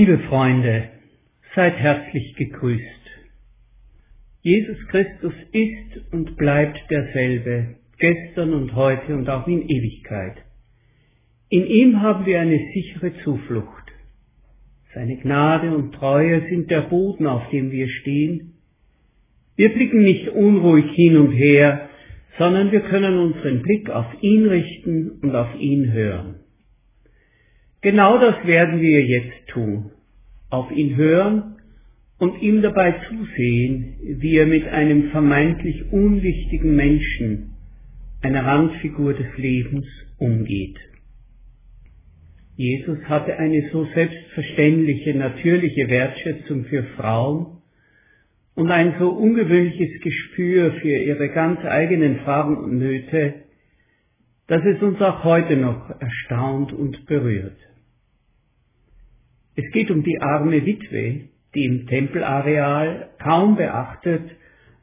Liebe Freunde, seid herzlich gegrüßt. Jesus Christus ist und bleibt derselbe, gestern und heute und auch in Ewigkeit. In ihm haben wir eine sichere Zuflucht. Seine Gnade und Treue sind der Boden, auf dem wir stehen. Wir blicken nicht unruhig hin und her, sondern wir können unseren Blick auf ihn richten und auf ihn hören. Genau das werden wir jetzt tun. Auf ihn hören und ihm dabei zusehen, wie er mit einem vermeintlich unwichtigen Menschen, einer Randfigur des Lebens, umgeht. Jesus hatte eine so selbstverständliche, natürliche Wertschätzung für Frauen und ein so ungewöhnliches Gespür für ihre ganz eigenen Fragen und Nöte, dass es uns auch heute noch erstaunt und berührt. Es geht um die arme Witwe, die im Tempelareal kaum beachtet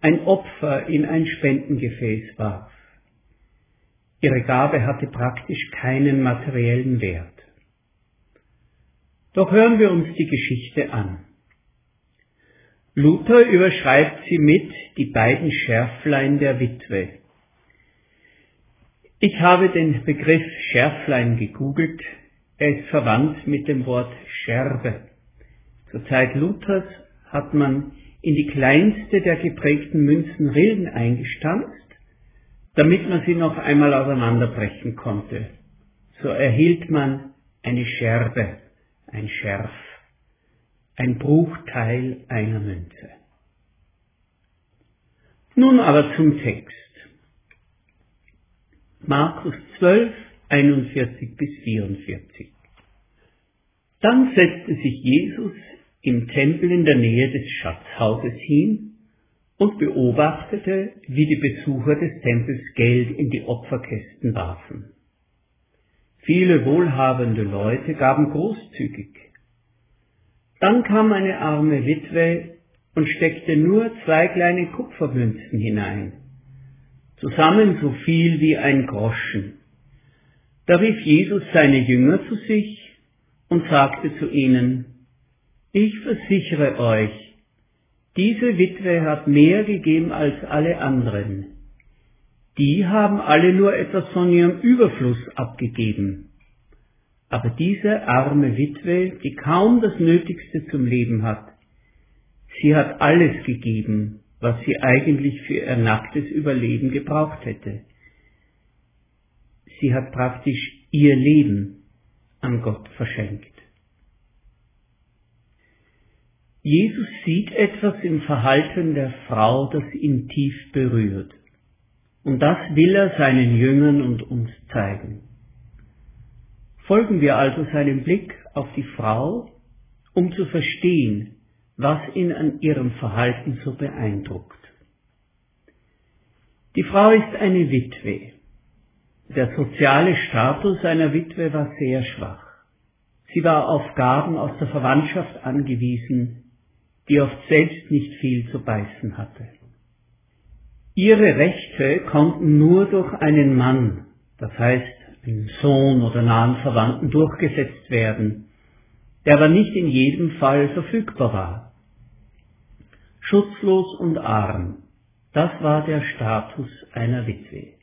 ein Opfer in ein Spendengefäß warf. Ihre Gabe hatte praktisch keinen materiellen Wert. Doch hören wir uns die Geschichte an. Luther überschreibt sie mit die beiden Schärflein der Witwe. Ich habe den Begriff Schärflein gegoogelt, er ist verwandt mit dem Wort Scherbe. Zur Zeit Luthers hat man in die kleinste der geprägten Münzen Rillen eingestanzt, damit man sie noch einmal auseinanderbrechen konnte. So erhielt man eine Scherbe, ein Scherf, ein Bruchteil einer Münze. Nun aber zum Text. Markus 12, 41 bis 44. Dann setzte sich Jesus im Tempel in der Nähe des Schatzhauses hin und beobachtete, wie die Besucher des Tempels Geld in die Opferkästen warfen. Viele wohlhabende Leute gaben großzügig. Dann kam eine arme Witwe und steckte nur zwei kleine Kupfermünzen hinein, zusammen so viel wie ein Groschen. Da rief Jesus seine Jünger zu sich und sagte zu ihnen, ich versichere euch, diese Witwe hat mehr gegeben als alle anderen. Die haben alle nur etwas von ihrem Überfluss abgegeben. Aber diese arme Witwe, die kaum das Nötigste zum Leben hat, sie hat alles gegeben, was sie eigentlich für ihr nacktes Überleben gebraucht hätte sie hat praktisch ihr Leben an Gott verschenkt. Jesus sieht etwas im Verhalten der Frau, das ihn tief berührt. Und das will er seinen Jüngern und uns zeigen. Folgen wir also seinem Blick auf die Frau, um zu verstehen, was ihn an ihrem Verhalten so beeindruckt. Die Frau ist eine Witwe. Der soziale Status einer Witwe war sehr schwach. Sie war auf Gaben aus der Verwandtschaft angewiesen, die oft selbst nicht viel zu beißen hatte. Ihre Rechte konnten nur durch einen Mann, das heißt einen Sohn oder nahen Verwandten, durchgesetzt werden, der aber nicht in jedem Fall verfügbar war. Schutzlos und arm, das war der Status einer Witwe.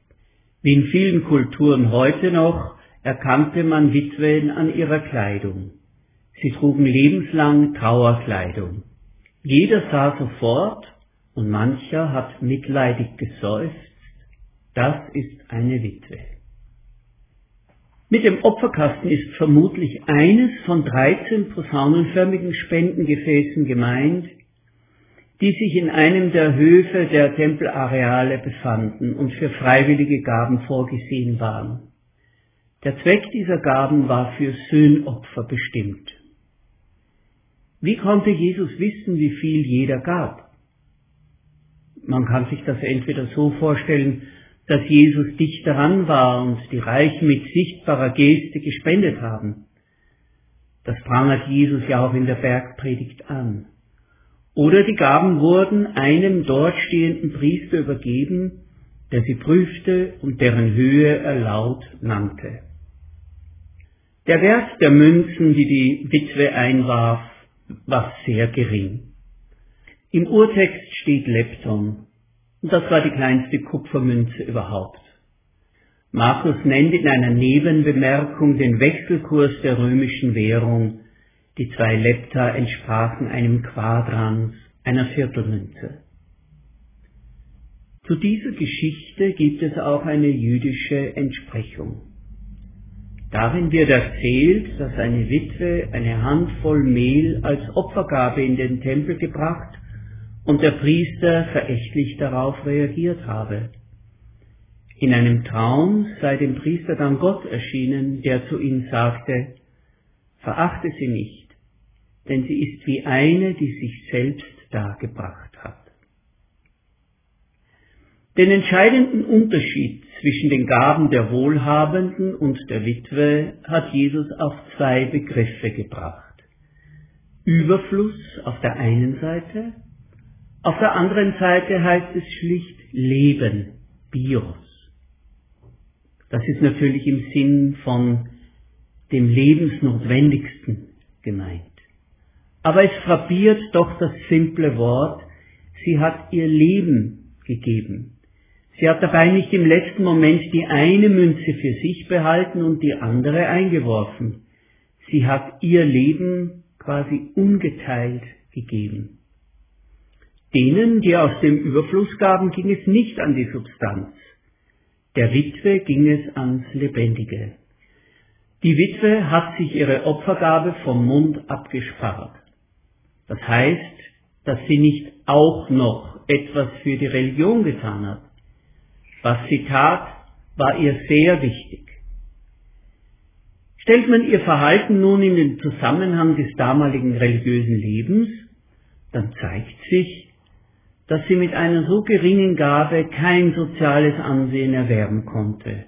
Wie in vielen Kulturen heute noch erkannte man Witwen an ihrer Kleidung. Sie trugen lebenslang Trauerkleidung. Jeder sah sofort und mancher hat mitleidig geseufzt, das ist eine Witwe. Mit dem Opferkasten ist vermutlich eines von 13 posaunenförmigen Spendengefäßen gemeint, die sich in einem der Höfe der Tempelareale befanden und für freiwillige Gaben vorgesehen waren. Der Zweck dieser Gaben war für Söhnopfer bestimmt. Wie konnte Jesus wissen, wie viel jeder gab? Man kann sich das entweder so vorstellen, dass Jesus dicht daran war und die Reichen mit sichtbarer Geste gespendet haben. Das prangert Jesus ja auch in der Bergpredigt an. Oder die Gaben wurden einem dort stehenden Priester übergeben, der sie prüfte und deren Höhe er laut nannte. Der Wert der Münzen, die die Witwe einwarf, war sehr gering. Im Urtext steht Lepton, und das war die kleinste Kupfermünze überhaupt. Markus nennt in einer Nebenbemerkung den Wechselkurs der römischen Währung. Die zwei Lepta entsprachen einem Quadrans, einer Viertelmünze. Zu dieser Geschichte gibt es auch eine jüdische Entsprechung. Darin wird erzählt, dass eine Witwe eine Handvoll Mehl als Opfergabe in den Tempel gebracht und der Priester verächtlich darauf reagiert habe. In einem Traum sei dem Priester dann Gott erschienen, der zu ihm sagte, verachte sie nicht, denn sie ist wie eine, die sich selbst dargebracht hat. Den entscheidenden Unterschied zwischen den Gaben der Wohlhabenden und der Witwe hat Jesus auf zwei Begriffe gebracht. Überfluss auf der einen Seite, auf der anderen Seite heißt es schlicht Leben, Bios. Das ist natürlich im Sinn von dem Lebensnotwendigsten gemeint. Aber es frappiert doch das simple Wort, sie hat ihr Leben gegeben. Sie hat dabei nicht im letzten Moment die eine Münze für sich behalten und die andere eingeworfen. Sie hat ihr Leben quasi ungeteilt gegeben. Denen, die aus dem Überfluss gaben, ging es nicht an die Substanz. Der Witwe ging es ans Lebendige. Die Witwe hat sich ihre Opfergabe vom Mund abgespart. Das heißt, dass sie nicht auch noch etwas für die Religion getan hat. Was sie tat, war ihr sehr wichtig. Stellt man ihr Verhalten nun in den Zusammenhang des damaligen religiösen Lebens, dann zeigt sich, dass sie mit einer so geringen Gabe kein soziales Ansehen erwerben konnte.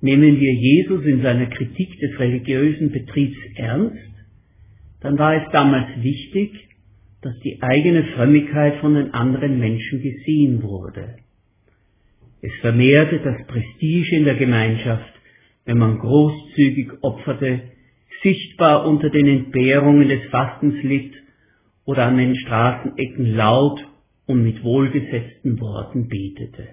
Nehmen wir Jesus in seiner Kritik des religiösen Betriebs ernst, dann war es damals wichtig, dass die eigene Frömmigkeit von den anderen Menschen gesehen wurde. Es vermehrte das Prestige in der Gemeinschaft, wenn man großzügig opferte, sichtbar unter den Entbehrungen des Fastens litt oder an den Straßenecken laut und mit wohlgesetzten Worten betete.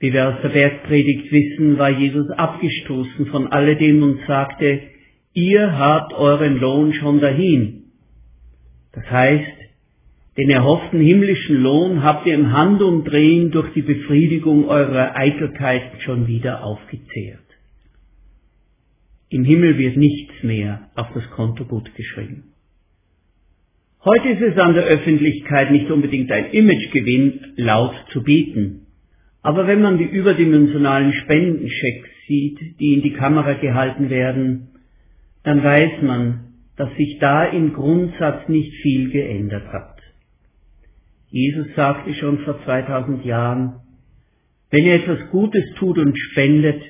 Wie wir aus der Bergpredigt wissen, war Jesus abgestoßen von alledem und sagte, ihr habt euren Lohn schon dahin. Das heißt, den erhofften himmlischen Lohn habt ihr im Handumdrehen durch die Befriedigung eurer Eitelkeit schon wieder aufgezehrt. Im Himmel wird nichts mehr auf das Konto gut geschrieben. Heute ist es an der Öffentlichkeit nicht unbedingt ein Imagegewinn, laut zu beten. Aber wenn man die überdimensionalen Spendenchecks sieht, die in die Kamera gehalten werden, dann weiß man, dass sich da im Grundsatz nicht viel geändert hat. Jesus sagte schon vor 2000 Jahren, wenn ihr etwas Gutes tut und spendet,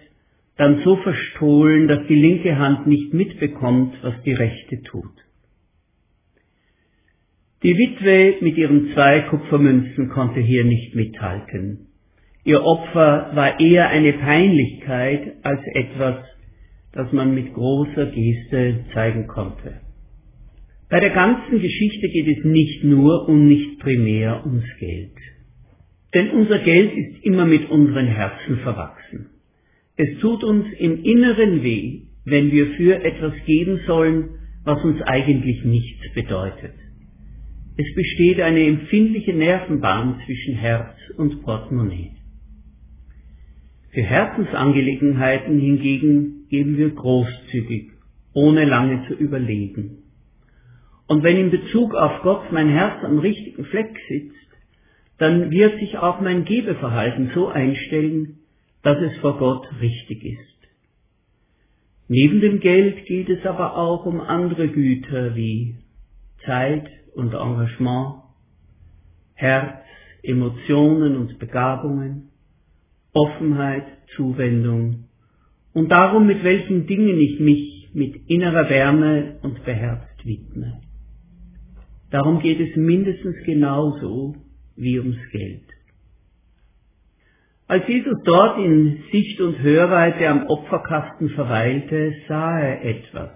dann so verstohlen, dass die linke Hand nicht mitbekommt, was die rechte tut. Die Witwe mit ihren zwei Kupfermünzen konnte hier nicht mithalten. Ihr Opfer war eher eine Peinlichkeit als etwas, das man mit großer Geste zeigen konnte. Bei der ganzen Geschichte geht es nicht nur und nicht primär ums Geld. Denn unser Geld ist immer mit unseren Herzen verwachsen. Es tut uns im Inneren weh, wenn wir für etwas geben sollen, was uns eigentlich nichts bedeutet. Es besteht eine empfindliche Nervenbahn zwischen Herz und Portemonnaie. Für Herzensangelegenheiten hingegen geben wir großzügig, ohne lange zu überlegen. Und wenn in Bezug auf Gott mein Herz am richtigen Fleck sitzt, dann wird sich auch mein Gebeverhalten so einstellen, dass es vor Gott richtig ist. Neben dem Geld geht es aber auch um andere Güter wie Zeit und Engagement, Herz, Emotionen und Begabungen, Offenheit, Zuwendung und darum, mit welchen Dingen ich mich mit innerer Wärme und beherzt widme. Darum geht es mindestens genauso wie ums Geld. Als Jesus dort in Sicht und Hörweite am Opferkasten verweilte, sah er etwas.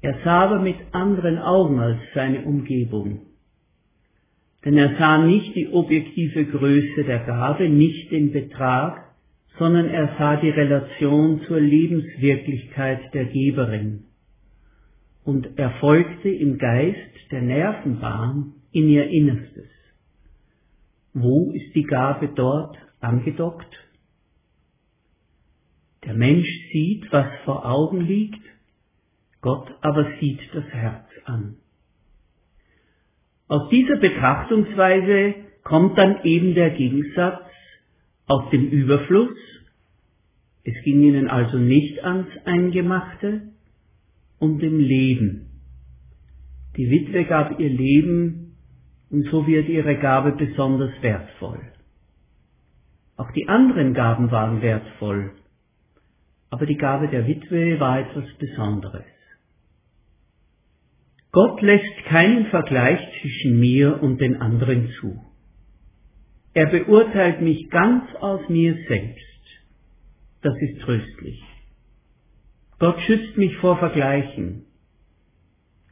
Er sah aber mit anderen Augen als seine Umgebung. Denn er sah nicht die objektive Größe der Gabe, nicht den Betrag, sondern er sah die Relation zur Lebenswirklichkeit der Geberin. Und er folgte im Geist der Nervenbahn in ihr Innerstes. Wo ist die Gabe dort angedockt? Der Mensch sieht, was vor Augen liegt, Gott aber sieht das Herz an. Aus dieser Betrachtungsweise kommt dann eben der Gegensatz aus dem Überfluss. Es ging ihnen also nicht ans Eingemachte und dem Leben. Die Witwe gab ihr Leben und so wird ihre Gabe besonders wertvoll. Auch die anderen Gaben waren wertvoll, aber die Gabe der Witwe war etwas Besonderes. Gott lässt keinen Vergleich zwischen mir und den anderen zu. Er beurteilt mich ganz aus mir selbst. Das ist tröstlich. Gott schützt mich vor Vergleichen.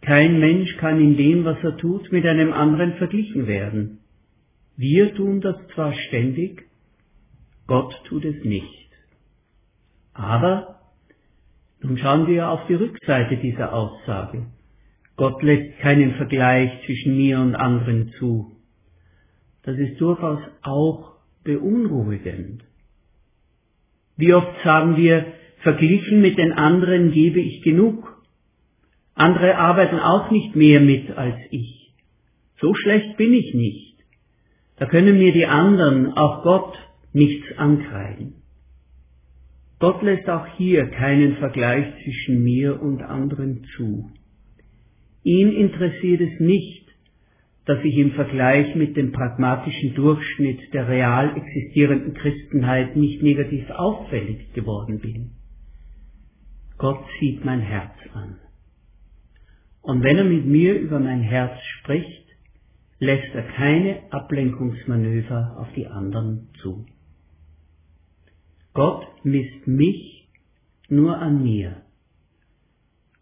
Kein Mensch kann in dem, was er tut, mit einem anderen verglichen werden. Wir tun das zwar ständig, Gott tut es nicht. Aber, nun schauen wir auf die Rückseite dieser Aussage. Gott lässt keinen Vergleich zwischen mir und anderen zu. Das ist durchaus auch beunruhigend. Wie oft sagen wir, verglichen mit den anderen gebe ich genug. Andere arbeiten auch nicht mehr mit als ich. So schlecht bin ich nicht. Da können mir die anderen, auch Gott, nichts ankreiden. Gott lässt auch hier keinen Vergleich zwischen mir und anderen zu. Ihn interessiert es nicht, dass ich im Vergleich mit dem pragmatischen Durchschnitt der real existierenden Christenheit nicht negativ auffällig geworden bin. Gott sieht mein Herz an. Und wenn er mit mir über mein Herz spricht, lässt er keine Ablenkungsmanöver auf die anderen zu. Gott misst mich nur an mir.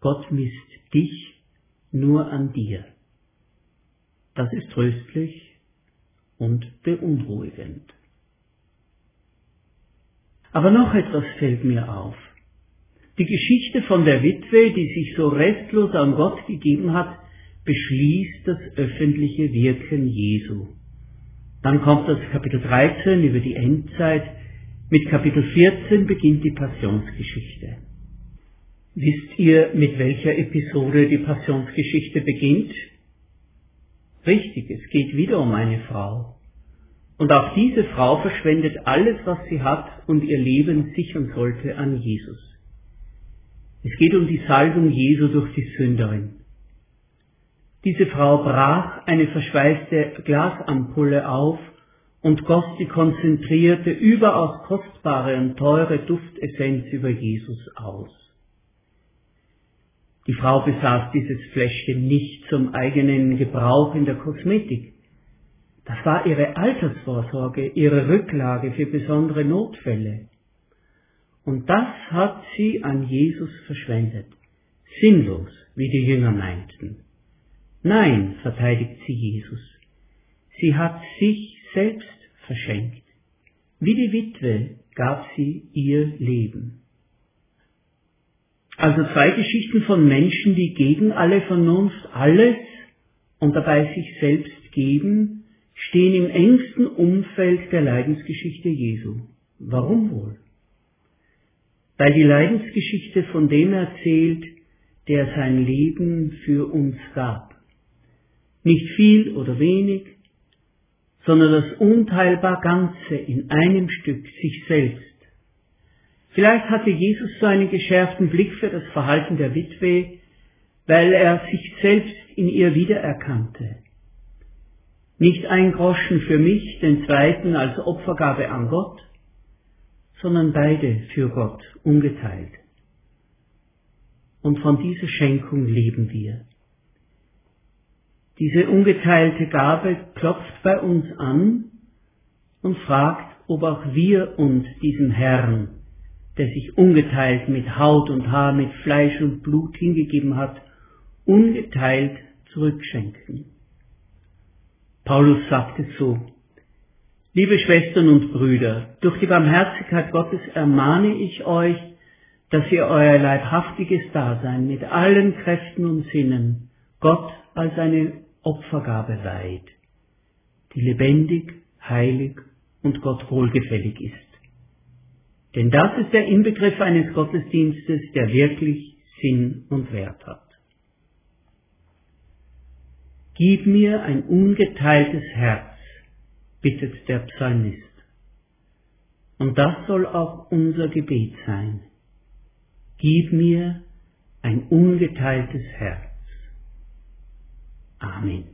Gott misst dich nur an dir. Das ist tröstlich und beunruhigend. Aber noch etwas fällt mir auf. Die Geschichte von der Witwe, die sich so restlos an Gott gegeben hat, beschließt das öffentliche Wirken Jesu. Dann kommt das Kapitel 13 über die Endzeit. Mit Kapitel 14 beginnt die Passionsgeschichte. Wisst ihr, mit welcher Episode die Passionsgeschichte beginnt? Richtig, es geht wieder um eine Frau. Und auch diese Frau verschwendet alles, was sie hat und ihr Leben sichern sollte an Jesus. Es geht um die Salbung Jesu durch die Sünderin. Diese Frau brach eine verschweißte Glasampulle auf und goss die konzentrierte, überaus kostbare und teure Duftessenz über Jesus aus. Die Frau besaß dieses Fläschchen nicht zum eigenen Gebrauch in der Kosmetik. Das war ihre Altersvorsorge, ihre Rücklage für besondere Notfälle. Und das hat sie an Jesus verschwendet. Sinnlos, wie die Jünger meinten. Nein, verteidigt sie Jesus. Sie hat sich selbst verschenkt. Wie die Witwe gab sie ihr Leben. Also zwei Geschichten von Menschen, die gegen alle Vernunft alles und dabei sich selbst geben, stehen im engsten Umfeld der Leidensgeschichte Jesu. Warum wohl? Weil die Leidensgeschichte von dem erzählt, der sein Leben für uns gab. Nicht viel oder wenig, sondern das unteilbar Ganze in einem Stück sich selbst Vielleicht hatte Jesus so einen geschärften Blick für das Verhalten der Witwe, weil er sich selbst in ihr wiedererkannte. Nicht ein Groschen für mich, den zweiten als Opfergabe an Gott, sondern beide für Gott ungeteilt. Und von dieser Schenkung leben wir. Diese ungeteilte Gabe klopft bei uns an und fragt, ob auch wir uns diesem Herrn, der sich ungeteilt mit Haut und Haar, mit Fleisch und Blut hingegeben hat, ungeteilt zurückschenken. Paulus sagt es so, Liebe Schwestern und Brüder, durch die Barmherzigkeit Gottes ermahne ich euch, dass ihr euer leibhaftiges Dasein mit allen Kräften und Sinnen Gott als eine Opfergabe weiht, die lebendig, heilig und Gott wohlgefällig ist. Denn das ist der Inbegriff eines Gottesdienstes, der wirklich Sinn und Wert hat. Gib mir ein ungeteiltes Herz, bittet der Psalmist. Und das soll auch unser Gebet sein. Gib mir ein ungeteiltes Herz. Amen.